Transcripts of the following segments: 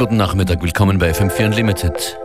Guten Nachmittag, willkommen bei FM4 Unlimited.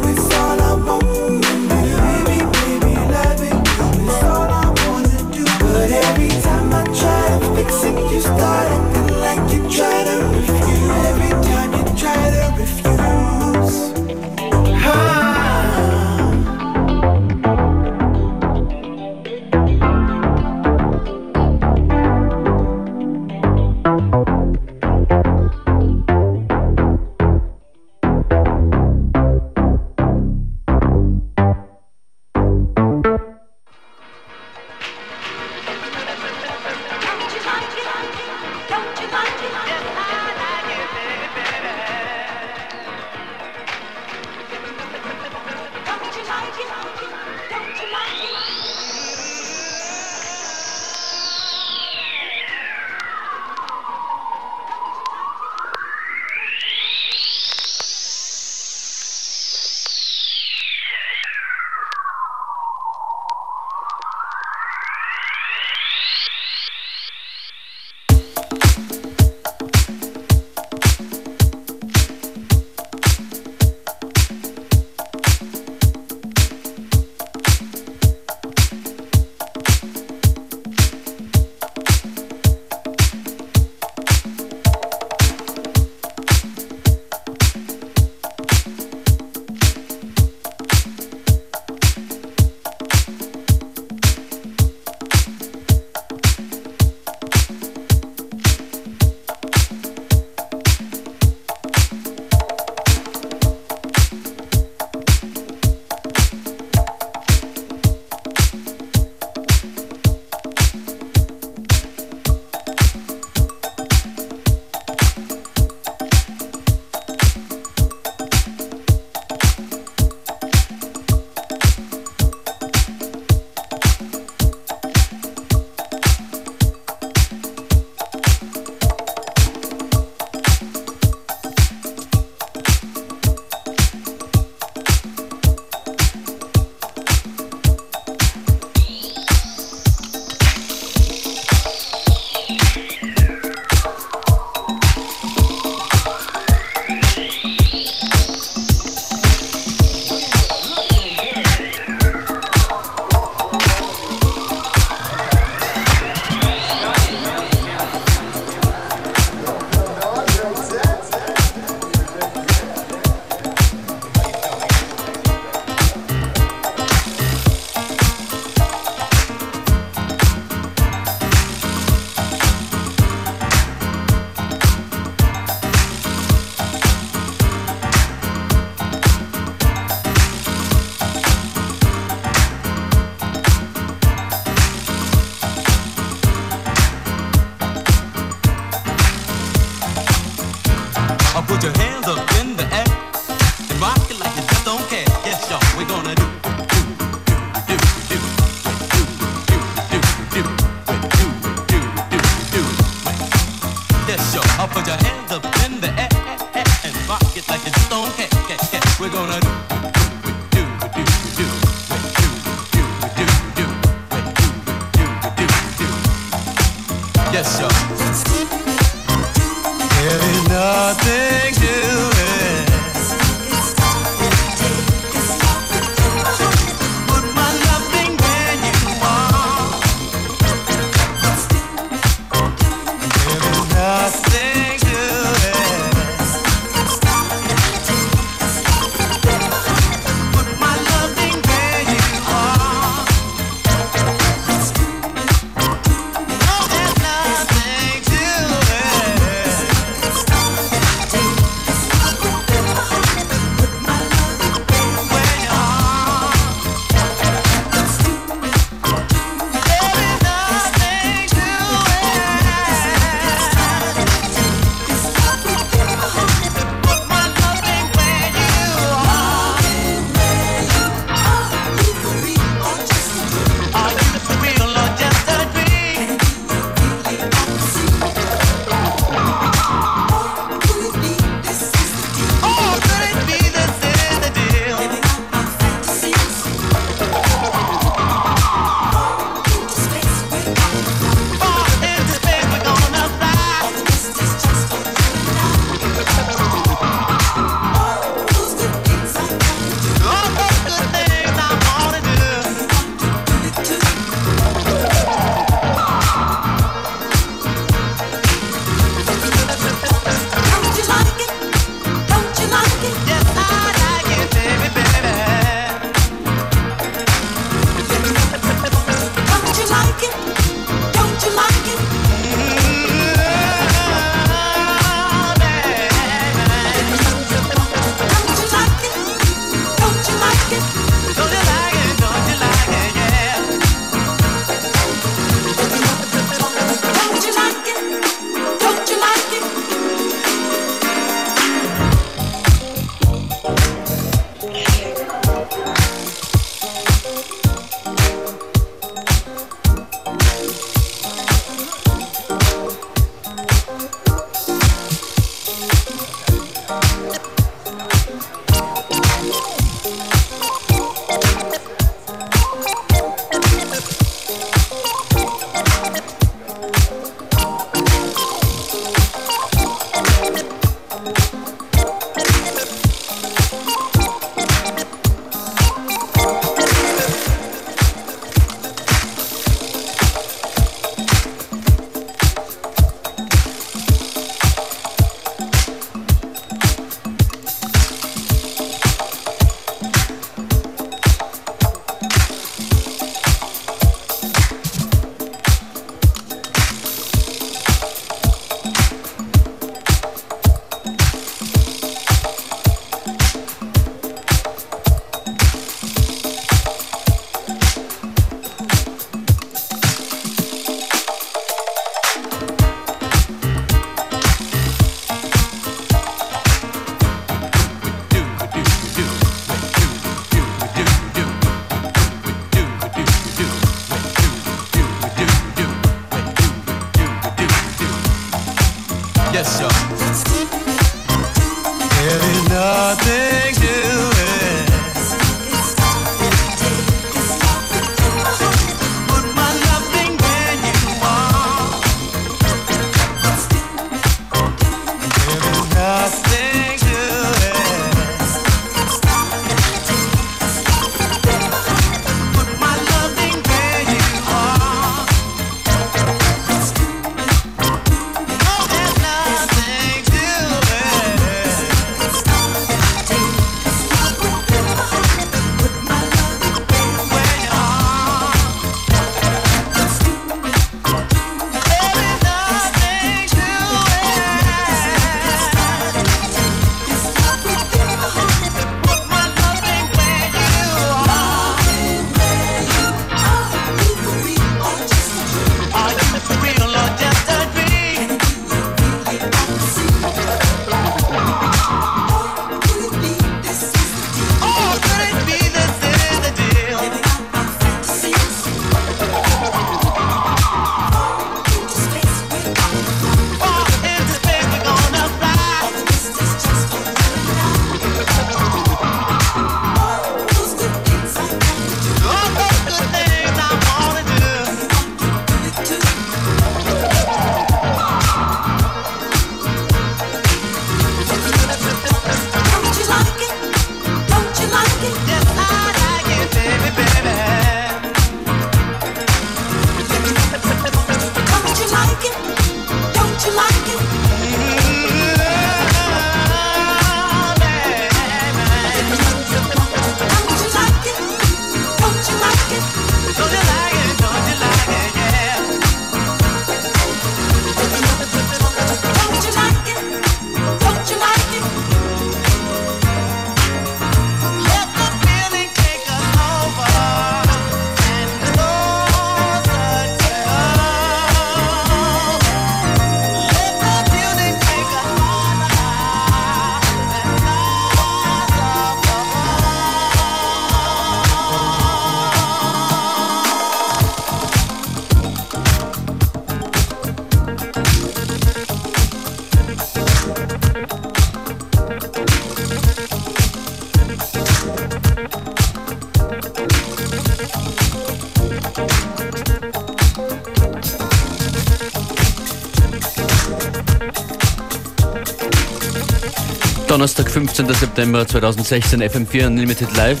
15. September 2016, FM4 Unlimited Live.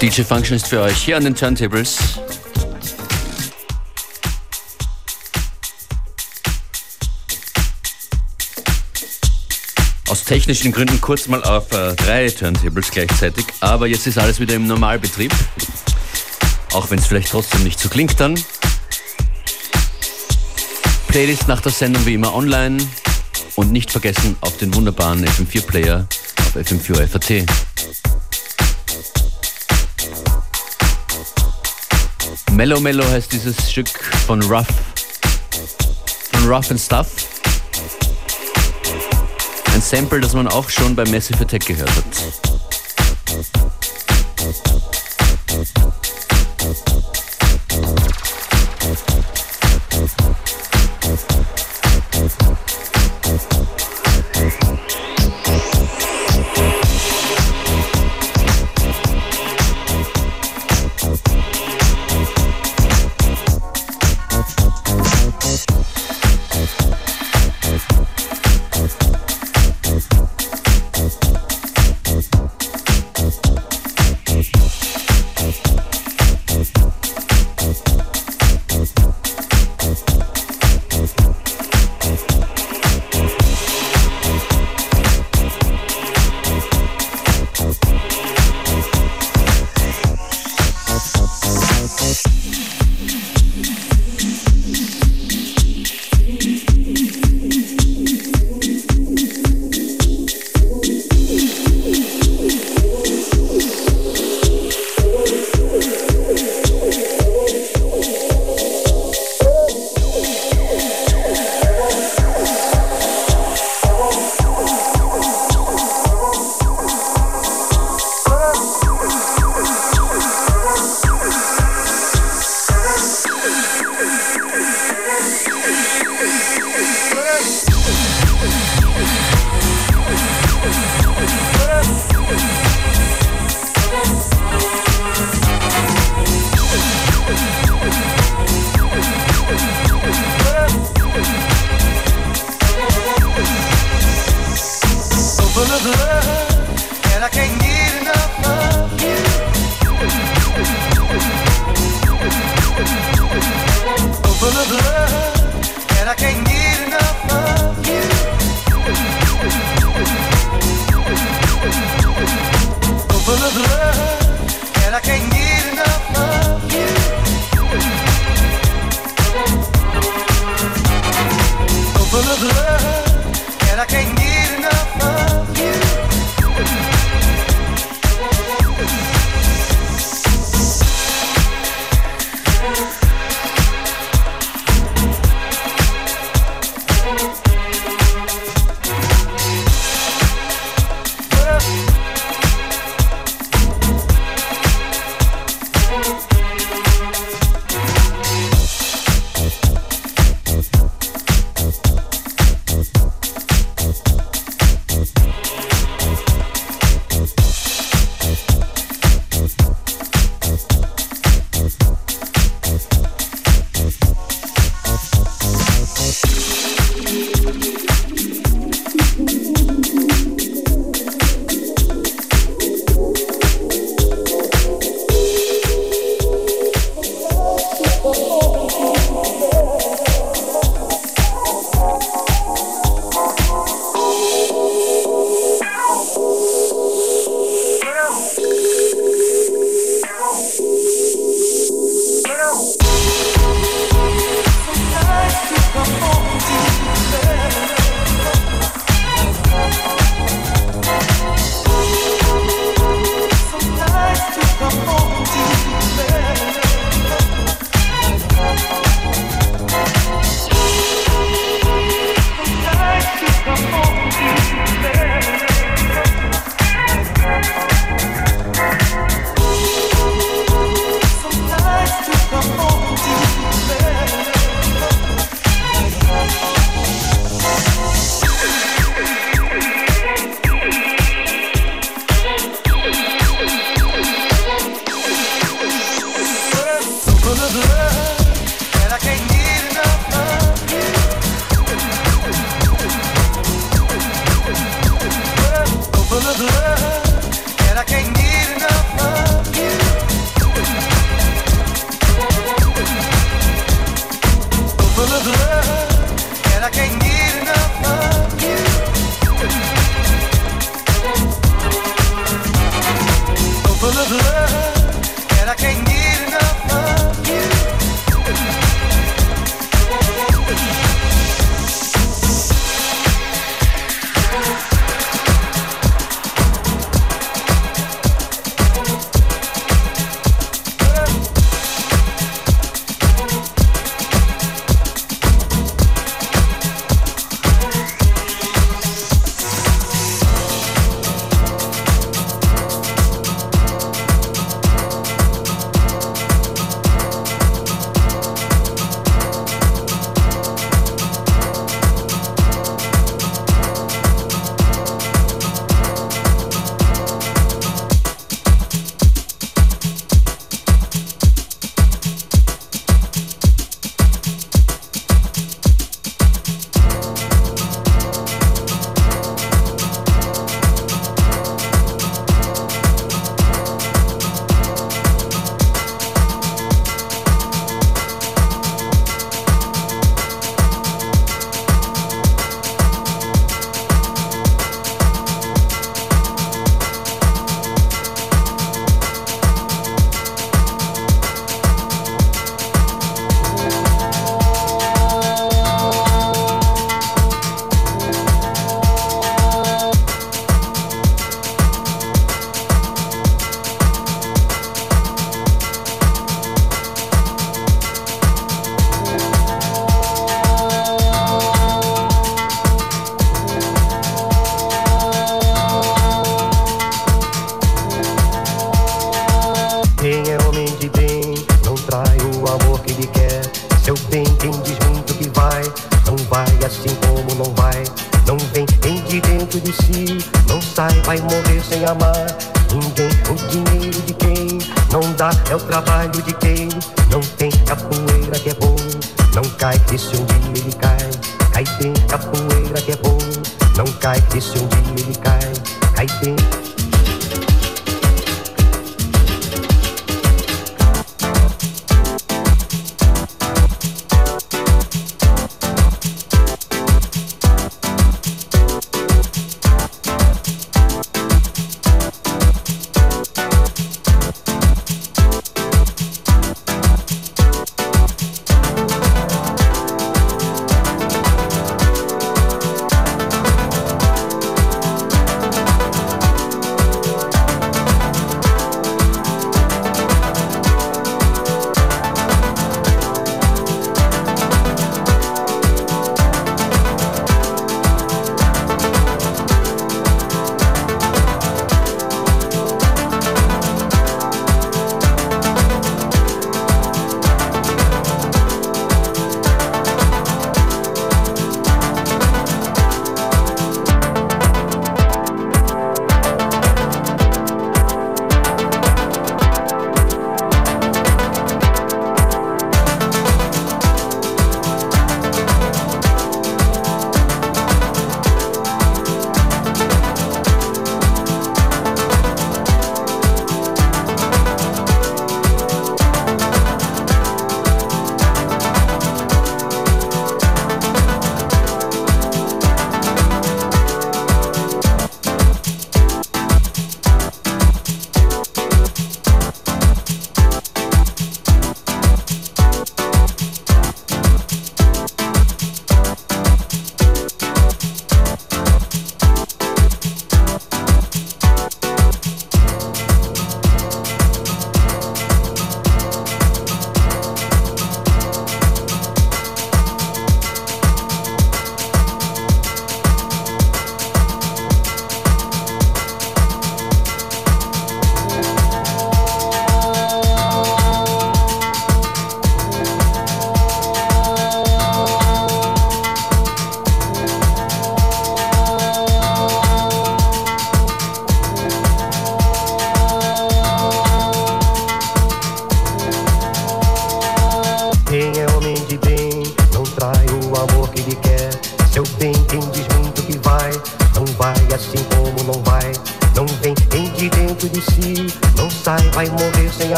DJ Function ist für euch hier an den Turntables. Aus technischen Gründen kurz mal auf äh, drei Turntables gleichzeitig, aber jetzt ist alles wieder im Normalbetrieb. Auch wenn es vielleicht trotzdem nicht so klingt dann. Playlist nach der Sendung wie immer online und nicht vergessen auf den wunderbaren FM4-Player auf FM4 FAT. Mellow Mellow heißt dieses Stück von Rough, von Rough and Stuff. Ein Sample, das man auch schon bei Massive Attack gehört hat.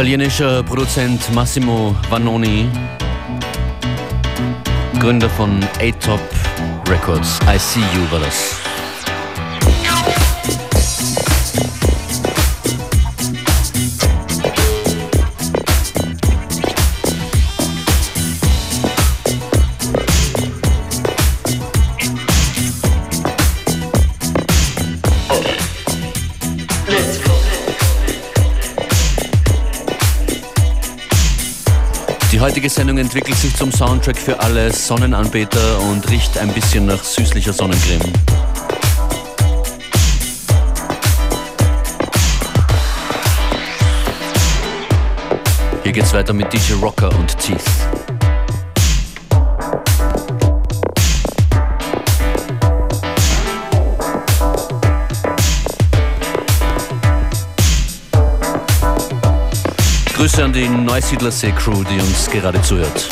Italienischer Produzent Massimo Vanoni, Gründer von A-Top Records. I See You war. Die heutige Sendung entwickelt sich zum Soundtrack für alle Sonnenanbeter und riecht ein bisschen nach süßlicher Sonnencreme. Hier geht's weiter mit DJ Rocker und Teeth. Grüße an die Neusiedlersee Crew, die uns gerade zuhört.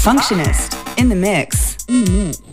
Functionist in the mix. In the mix.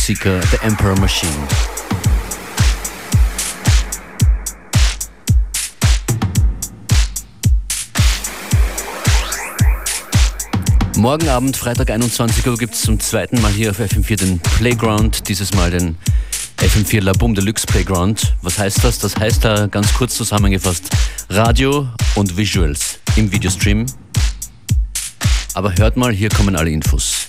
Seeker, The Emperor Machine. Morgen Abend, Freitag 21 Uhr, gibt es zum zweiten Mal hier auf FM4 den Playground, dieses Mal den FM4 La Boom Deluxe Playground. Was heißt das? Das heißt da ganz kurz zusammengefasst Radio und Visuals im Videostream. Aber hört mal, hier kommen alle Infos.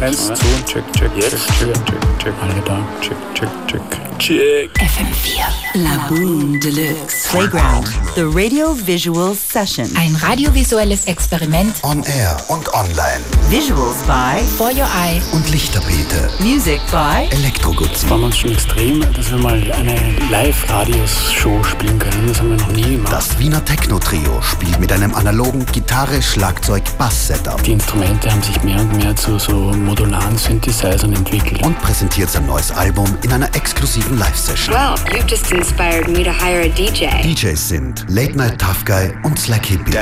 Eins, zwei, check, check, yes, check, check, check, alle da, check, check, check, check. FM4 La Boom Deluxe Playground. The Radio Visual Session. Ein radiovisuelles Experiment On Air und online. Visuals by for your eye. Und Lichterbeete. Music by Elektrogutzi. Freuen wir uns schon extrem, dass wir mal eine Live-Radios-Show spielen können. Das haben wir noch nie gemacht. Das Wiener Techno-Trio spielt mit einem analogen Gitarre, Schlagzeug, Bass-Setup Die Instrumente haben sich mehr und mehr zu so modularen Synthesizern entwickelt. und präsentiert sein neues Album in einer exklusiven Live-Session. Well, you've just inspired me to hire a DJ. DJs sind Late Night Tough Guy und Slack Hippie.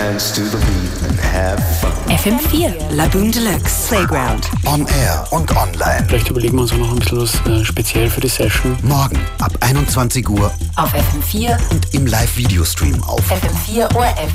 FM4. La Boom Deluxe Playground. On Air und online. Vielleicht überlegen wir uns auch noch ein bisschen was äh, speziell für die Session. Morgen ab 21 Uhr Auf FM4, und im Live-Videostream auf FM4 ORF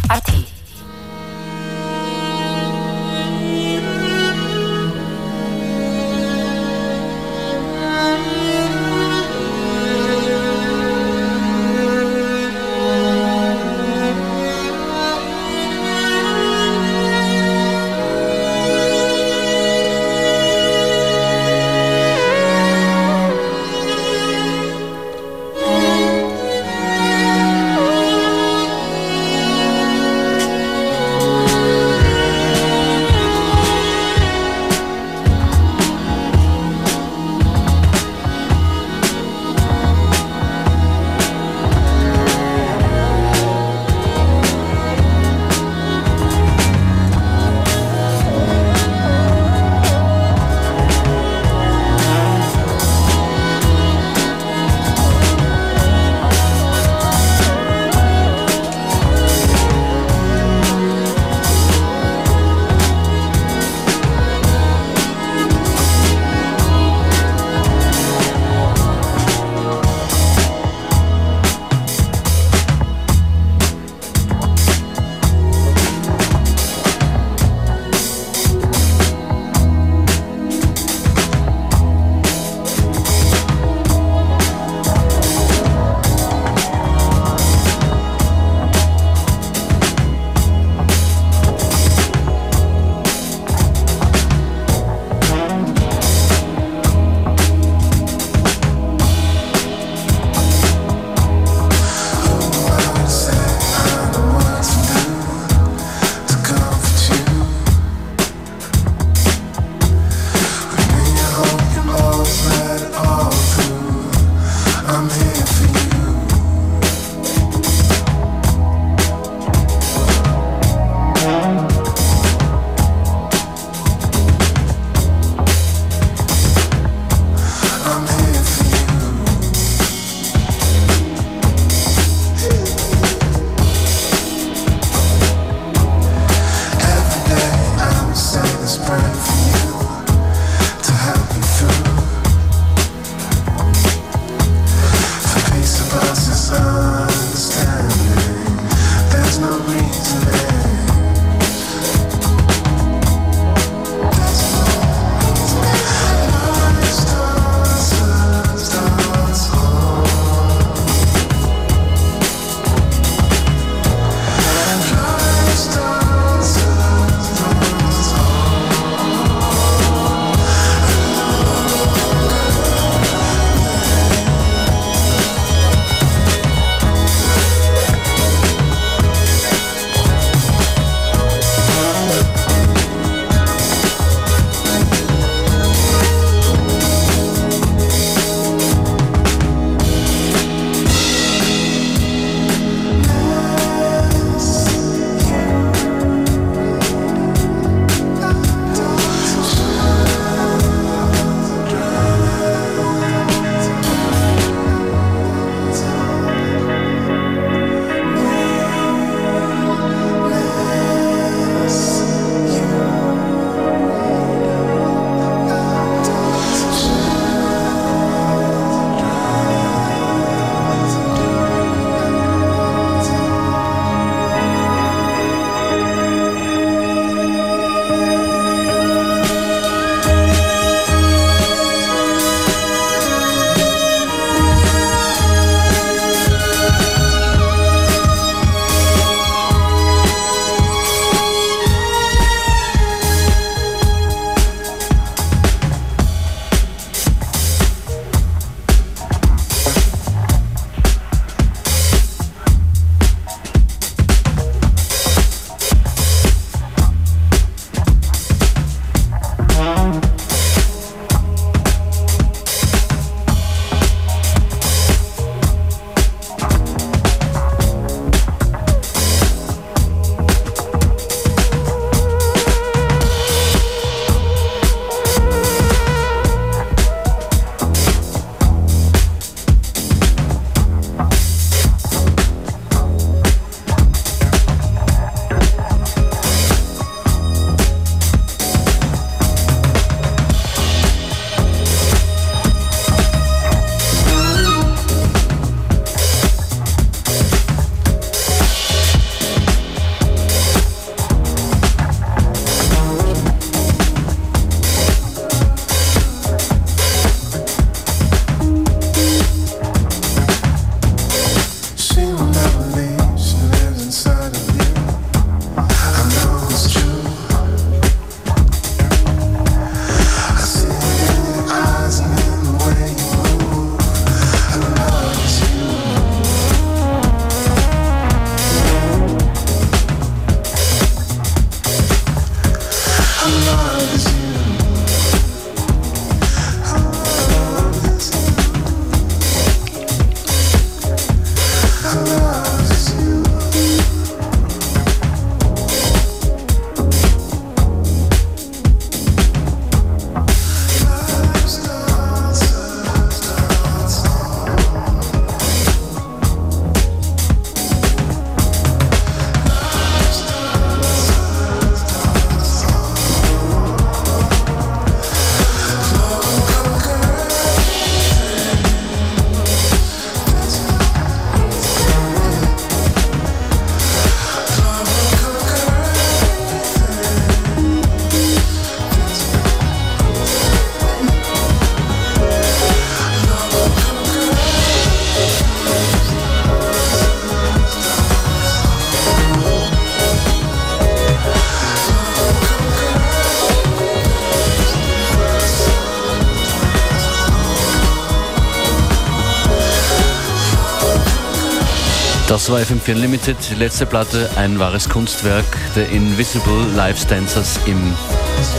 FM4 Limited, letzte Platte, ein wahres Kunstwerk der Invisible Live Dancers im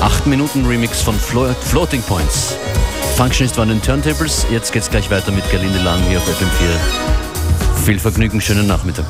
8-Minuten-Remix von Flo Floating Points. Functionist waren den Turntables, jetzt geht's gleich weiter mit Gerlinde Lang hier auf FM4. Viel Vergnügen, schönen Nachmittag.